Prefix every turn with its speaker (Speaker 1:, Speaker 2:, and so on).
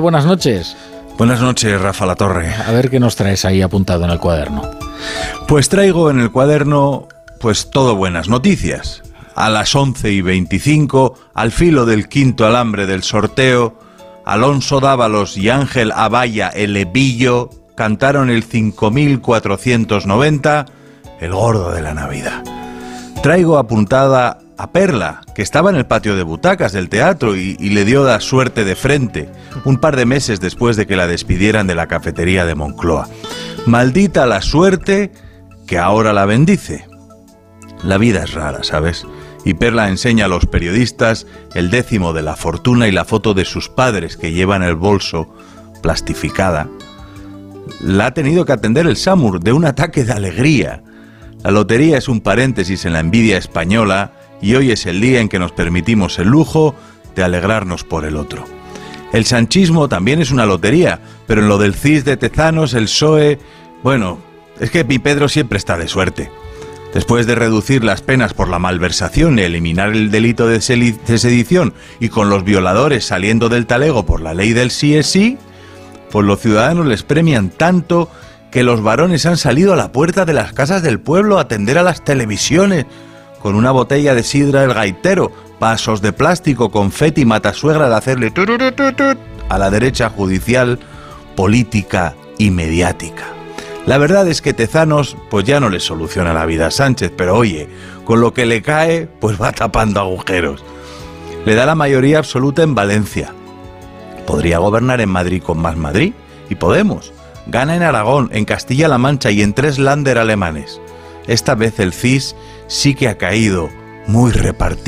Speaker 1: Buenas noches.
Speaker 2: Buenas noches, Rafa La Torre.
Speaker 1: A ver qué nos traes ahí apuntado en el cuaderno.
Speaker 2: Pues traigo en el cuaderno, pues todo buenas noticias. A las 11 y 25, al filo del quinto alambre del sorteo, Alonso Dávalos y Ángel Abaya Elevillo cantaron el 5490, el gordo de la Navidad. Traigo apuntada a Perla, que estaba en el patio de butacas del teatro y, le dio la suerte de frente, un par de meses después de que la despidieran de la cafetería de Moncloa. Maldita la suerte que ahora la bendice. La vida es rara, ¿sabes? Y Perla enseña a los periodistas el décimo de la fortuna y la foto de sus padres que llevan el bolso plastificada. La ha tenido que atender el Samur de un ataque de alegría. La lotería es un paréntesis en la envidia española y hoy es el día en que nos permitimos el lujo de alegrarnos por el otro. El sanchismo también es una lotería, pero en lo del CIS de Tezanos, el PSOE, bueno, es que mi Pedro siempre está de suerte. Después de reducir las penas por la malversación y eliminar el delito de sedición y con los violadores saliendo del talego por la ley del sí es sí, pues los ciudadanos les premian tanto que los varones han salido a la puerta de las casas del pueblo a atender a las televisiones con una botella de sidra el gaitero, pasos de plástico, confeti, matasuegra de hacerle a la derecha judicial, política y mediática. La verdad es que Tezanos pues ya no le soluciona la vida a Sánchez, pero oye, con lo que le cae pues va tapando agujeros. Le da la mayoría absoluta en Valencia. Podría gobernar en Madrid con más Madrid y Podemos. Gana en Aragón, en Castilla-La Mancha y en tres lander alemanes. Esta vez el CIS sí que ha caído muy repartido.